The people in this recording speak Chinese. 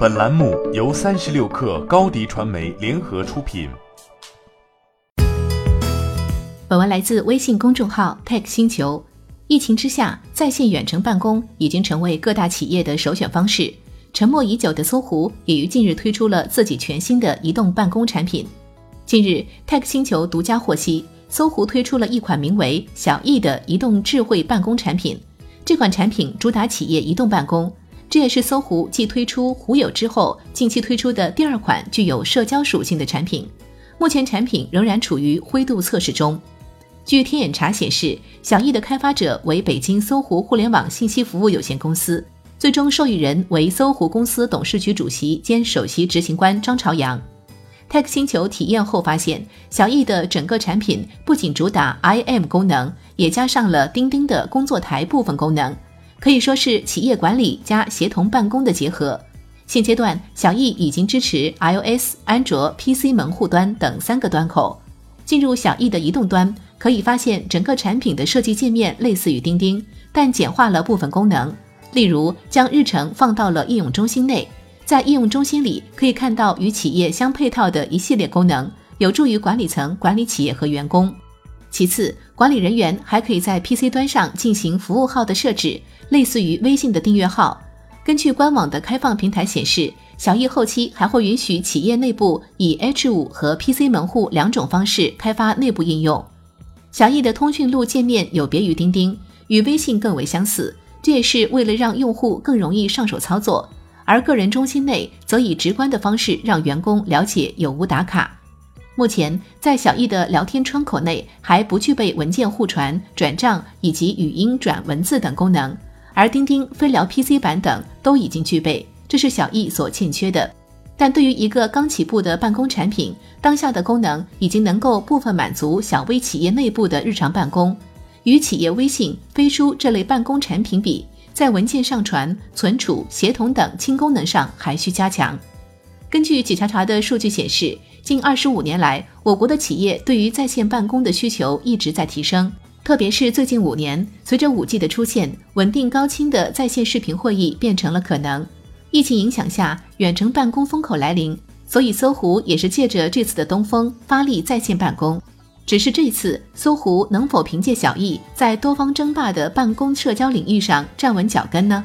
本栏目由三十六氪高低传媒联合出品。本文来自微信公众号 Tech 星球。疫情之下，在线远程办公已经成为各大企业的首选方式。沉默已久的搜狐也于近日推出了自己全新的移动办公产品。近日，Tech 星球独家获悉，搜狐推出了一款名为“小艺”的移动智慧办公产品。这款产品主打企业移动办公。这也是搜狐继推出狐友之后，近期推出的第二款具有社交属性的产品。目前产品仍然处于灰度测试中。据天眼查显示，小艺的开发者为北京搜狐互联网信息服务有限公司，最终受益人为搜狐公司董事局主席兼首席执行官张朝阳。Tech 星球体验后发现，小艺的整个产品不仅主打 IM 功能，也加上了钉钉的工作台部分功能。可以说是企业管理加协同办公的结合。现阶段，小艺已经支持 iOS、安卓、PC 门户端等三个端口。进入小艺的移动端，可以发现整个产品的设计界面类似于钉钉，但简化了部分功能。例如，将日程放到了应用中心内，在应用中心里可以看到与企业相配套的一系列功能，有助于管理层管理企业和员工。其次，管理人员还可以在 PC 端上进行服务号的设置。类似于微信的订阅号。根据官网的开放平台显示，小艺后期还会允许企业内部以 H5 和 PC 门户两种方式开发内部应用。小易的通讯录界面有别于钉钉，与微信更为相似，这也是为了让用户更容易上手操作。而个人中心内则以直观的方式让员工了解有无打卡。目前，在小易的聊天窗口内还不具备文件互传、转账以及语音转文字等功能。而钉钉飞聊 PC 版等都已经具备，这是小易所欠缺的。但对于一个刚起步的办公产品，当下的功能已经能够部分满足小微企业内部的日常办公。与企业微信、飞书这类办公产品比，在文件上传、存储、协同等轻功能上还需加强。根据企查查的数据显示，近二十五年来，我国的企业对于在线办公的需求一直在提升。特别是最近五年，随着五 G 的出现，稳定高清的在线视频会议变成了可能。疫情影响下，远程办公风口来临，所以搜狐也是借着这次的东风，发力在线办公。只是这次，搜狐能否凭借小艺在多方争霸的办公社交领域上站稳脚跟呢？